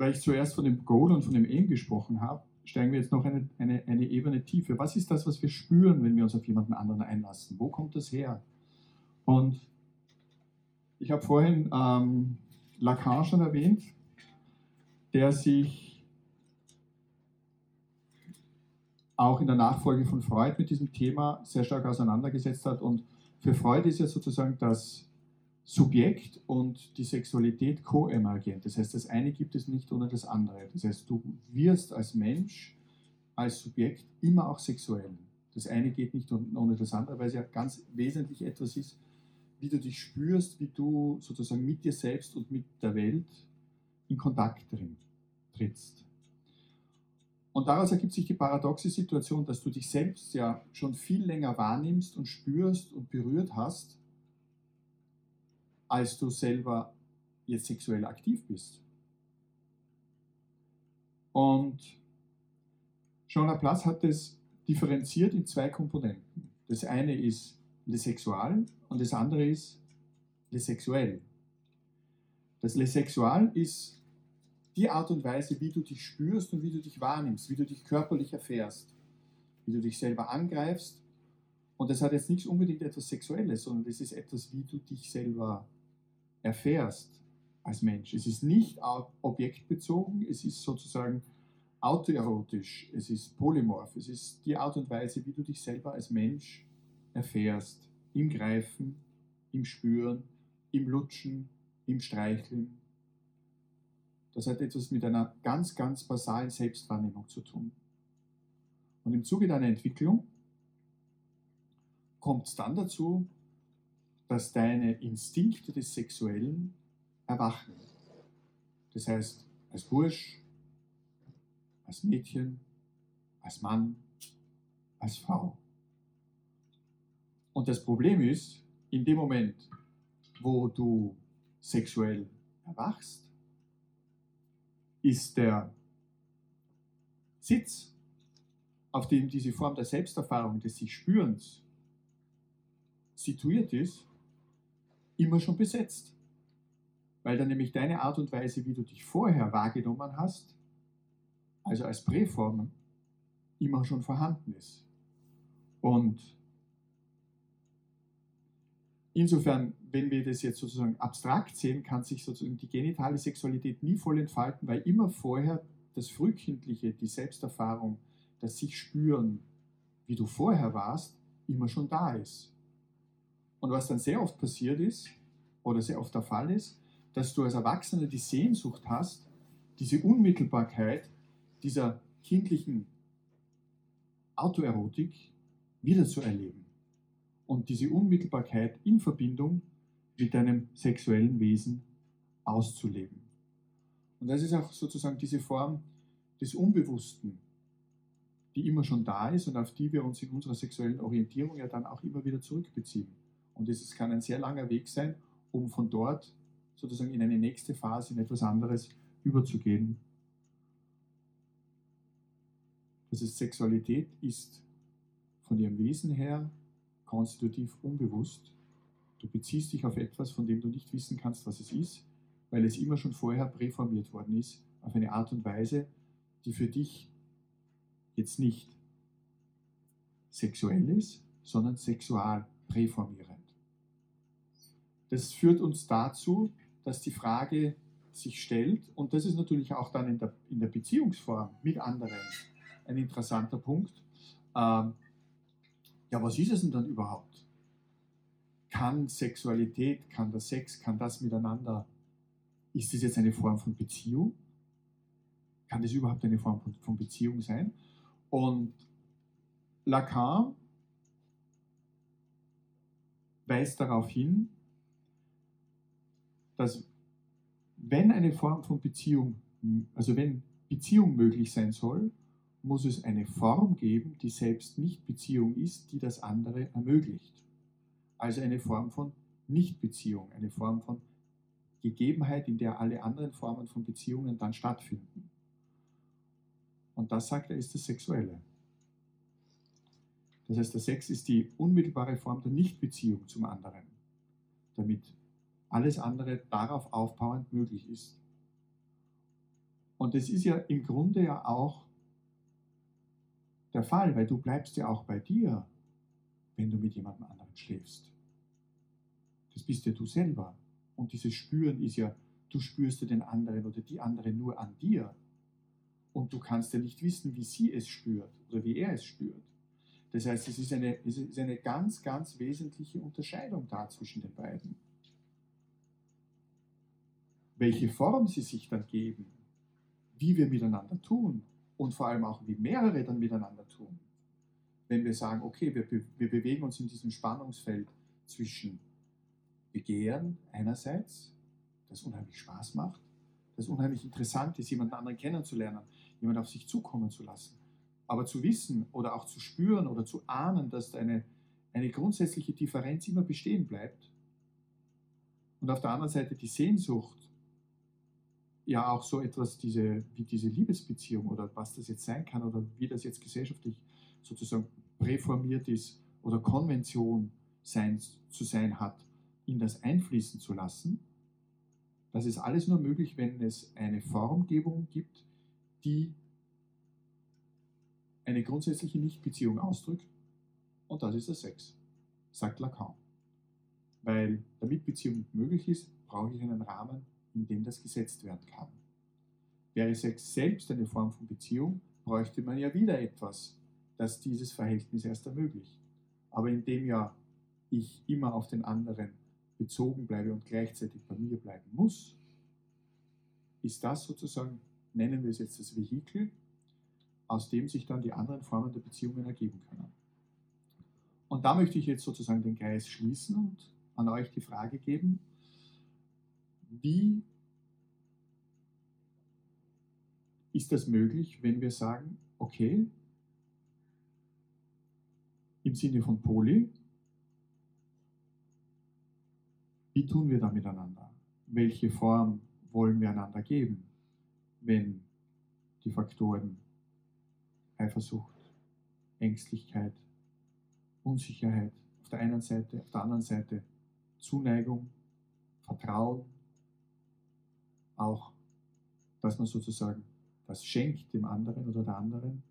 weil ich zuerst von dem Goal und von dem Aim gesprochen habe, steigen wir jetzt noch eine, eine, eine Ebene tiefer. Was ist das, was wir spüren, wenn wir uns auf jemanden anderen einlassen? Wo kommt das her? Und ich habe vorhin ähm, Lacan schon erwähnt, der sich auch in der Nachfolge von Freud mit diesem Thema sehr stark auseinandergesetzt hat. Und für Freud ist ja sozusagen das Subjekt und die Sexualität koemergent. Das heißt, das eine gibt es nicht ohne das andere. Das heißt, du wirst als Mensch, als Subjekt immer auch sexuell. Das eine geht nicht ohne das andere, weil es ja ganz wesentlich etwas ist, wie du dich spürst, wie du sozusagen mit dir selbst und mit der Welt in Kontakt trittst. Und daraus ergibt sich die paradoxe Situation, dass du dich selbst ja schon viel länger wahrnimmst und spürst und berührt hast, als du selber jetzt sexuell aktiv bist. Und Jean Laplace hat es differenziert in zwei Komponenten. Das eine ist Le Sexual und das andere ist Le Sexuell. Das Le Sexual ist die Art und Weise, wie du dich spürst und wie du dich wahrnimmst, wie du dich körperlich erfährst, wie du dich selber angreifst. Und das hat jetzt nicht unbedingt etwas Sexuelles, sondern das ist etwas, wie du dich selber erfährst als Mensch. Es ist nicht objektbezogen, es ist sozusagen autoerotisch, es ist polymorph, es ist die Art und Weise, wie du dich selber als Mensch erfährst. Im Greifen, im Spüren, im Lutschen, im Streicheln. Das hat etwas mit einer ganz, ganz basalen Selbstwahrnehmung zu tun. Und im Zuge deiner Entwicklung kommt es dann dazu, dass deine Instinkte des Sexuellen erwachen. Das heißt, als Bursch, als Mädchen, als Mann, als Frau. Und das Problem ist, in dem Moment, wo du sexuell erwachst, ist der Sitz, auf dem diese Form der Selbsterfahrung, des sich Spürens situiert ist, immer schon besetzt. Weil dann nämlich deine Art und Weise, wie du dich vorher wahrgenommen hast, also als Präform, immer schon vorhanden ist. Und insofern, wenn wir das jetzt sozusagen abstrakt sehen, kann sich sozusagen die genitale Sexualität nie voll entfalten, weil immer vorher das Frühkindliche, die Selbsterfahrung, das sich spüren, wie du vorher warst, immer schon da ist. Und was dann sehr oft passiert ist, oder sehr oft der Fall ist, dass du als Erwachsener die Sehnsucht hast, diese Unmittelbarkeit dieser kindlichen Autoerotik wiederzuerleben. Und diese Unmittelbarkeit in Verbindung mit deinem sexuellen Wesen auszuleben. Und das ist auch sozusagen diese Form des Unbewussten, die immer schon da ist und auf die wir uns in unserer sexuellen Orientierung ja dann auch immer wieder zurückbeziehen. Und es kann ein sehr langer Weg sein, um von dort sozusagen in eine nächste Phase, in etwas anderes überzugehen. Das ist Sexualität ist von ihrem Wesen her konstitutiv unbewusst. Du beziehst dich auf etwas, von dem du nicht wissen kannst, was es ist, weil es immer schon vorher präformiert worden ist, auf eine Art und Weise, die für dich jetzt nicht sexuell ist, sondern sexual präformierend. Das führt uns dazu, dass die Frage sich stellt, und das ist natürlich auch dann in der, in der Beziehungsform mit anderen ein interessanter Punkt. Ähm, ja, was ist es denn dann überhaupt? Kann Sexualität, kann der Sex, kann das miteinander, ist das jetzt eine Form von Beziehung? Kann das überhaupt eine Form von, von Beziehung sein? Und Lacan weist darauf hin, dass wenn eine Form von Beziehung, also wenn Beziehung möglich sein soll, muss es eine Form geben, die selbst nicht Beziehung ist, die das andere ermöglicht. Also eine Form von Nichtbeziehung, eine Form von Gegebenheit, in der alle anderen Formen von Beziehungen dann stattfinden. Und das, sagt er, ist das Sexuelle. Das heißt, der Sex ist die unmittelbare Form der Nichtbeziehung zum anderen, damit alles andere darauf aufbauend möglich ist. Und das ist ja im Grunde ja auch der Fall, weil du bleibst ja auch bei dir, wenn du mit jemandem anderen schläfst. Das bist ja du selber. Und dieses Spüren ist ja, du spürst ja den anderen oder die andere nur an dir. Und du kannst ja nicht wissen, wie sie es spürt oder wie er es spürt. Das heißt, es ist eine, es ist eine ganz, ganz wesentliche Unterscheidung da zwischen den beiden. Welche Form sie sich dann geben, wie wir miteinander tun und vor allem auch, wie mehrere dann miteinander tun. Wenn wir sagen, okay, wir, wir bewegen uns in diesem Spannungsfeld zwischen Begehren einerseits, das unheimlich Spaß macht, das unheimlich interessant ist, jemanden anderen kennenzulernen, jemanden auf sich zukommen zu lassen. Aber zu wissen oder auch zu spüren oder zu ahnen, dass eine, eine grundsätzliche Differenz immer bestehen bleibt. Und auf der anderen Seite die Sehnsucht, ja auch so etwas diese, wie diese Liebesbeziehung oder was das jetzt sein kann oder wie das jetzt gesellschaftlich sozusagen präformiert ist oder Konvention sein, zu sein hat, in das einfließen zu lassen. Das ist alles nur möglich, wenn es eine Formgebung gibt, die eine grundsätzliche Nichtbeziehung ausdrückt. Und das ist der Sex, sagt Lacan. Weil damit Beziehung möglich ist, brauche ich einen Rahmen, in dem das gesetzt werden kann. Wäre Sex selbst eine Form von Beziehung, bräuchte man ja wieder etwas, das dieses Verhältnis erst ermöglicht. Aber indem ja ich immer auf den anderen bezogen bleibe und gleichzeitig bei mir bleiben muss, ist das sozusagen, nennen wir es jetzt das Vehikel, aus dem sich dann die anderen Formen der Beziehungen ergeben können. Und da möchte ich jetzt sozusagen den Kreis schließen und an euch die Frage geben, wie ist das möglich, wenn wir sagen, okay, im Sinne von Poli, wie tun wir da miteinander? Welche Form wollen wir einander geben, wenn die Faktoren Eifersucht, Ängstlichkeit, Unsicherheit auf der einen Seite, auf der anderen Seite Zuneigung, Vertrauen, auch, dass man sozusagen das schenkt dem anderen oder der anderen,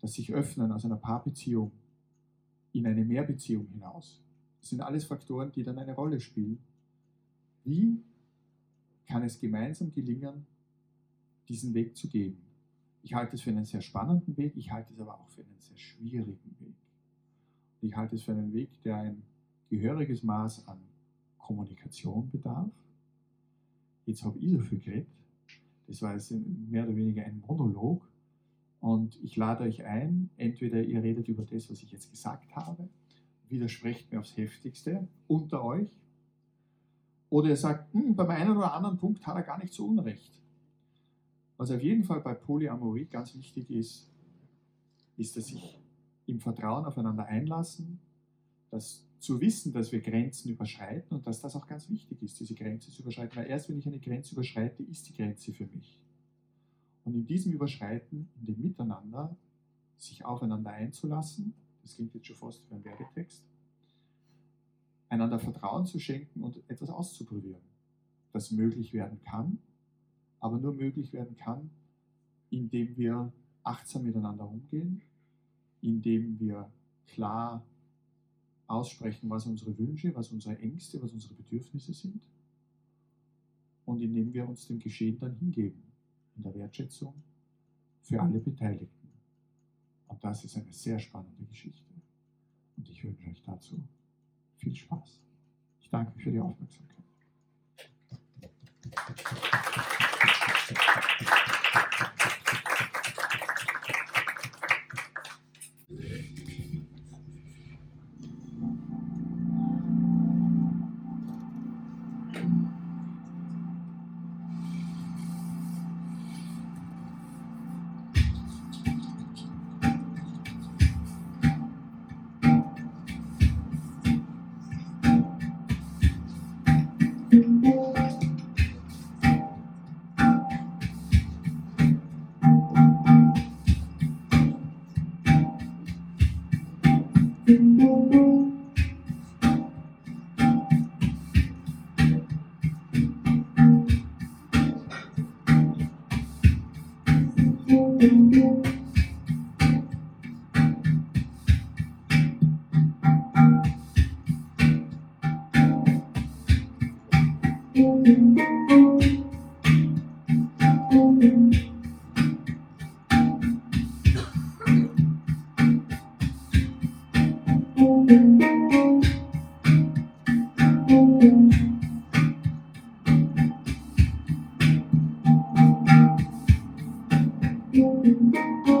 das sich öffnen aus einer Paarbeziehung in eine Mehrbeziehung hinaus. Das sind alles Faktoren, die dann eine Rolle spielen. Wie kann es gemeinsam gelingen, diesen Weg zu gehen? Ich halte es für einen sehr spannenden Weg, ich halte es aber auch für einen sehr schwierigen Weg. Ich halte es für einen Weg, der ein gehöriges Maß an Kommunikation bedarf, jetzt habe ich so viel geredet. Das war jetzt mehr oder weniger ein Monolog. Und ich lade euch ein, entweder ihr redet über das, was ich jetzt gesagt habe, widersprecht mir aufs heftigste unter euch, oder ihr sagt, hm, beim einen oder anderen Punkt hat er gar nicht so unrecht. Was auf jeden Fall bei Polyamorie ganz wichtig ist, ist, dass sich im Vertrauen aufeinander einlassen, dass zu wissen, dass wir Grenzen überschreiten und dass das auch ganz wichtig ist, diese Grenze zu überschreiten. Weil erst wenn ich eine Grenze überschreite, ist die Grenze für mich. Und in diesem Überschreiten, in dem Miteinander, sich aufeinander einzulassen, das klingt jetzt schon fast wie ein Werbetext, einander Vertrauen zu schenken und etwas auszuprobieren, das möglich werden kann, aber nur möglich werden kann, indem wir achtsam miteinander umgehen, indem wir klar aussprechen, was unsere Wünsche, was unsere Ängste, was unsere Bedürfnisse sind und indem wir uns dem Geschehen dann hingeben, in der Wertschätzung für alle Beteiligten. Und das ist eine sehr spannende Geschichte. Und ich wünsche euch dazu viel Spaß. Ich danke für die Aufmerksamkeit. Thank you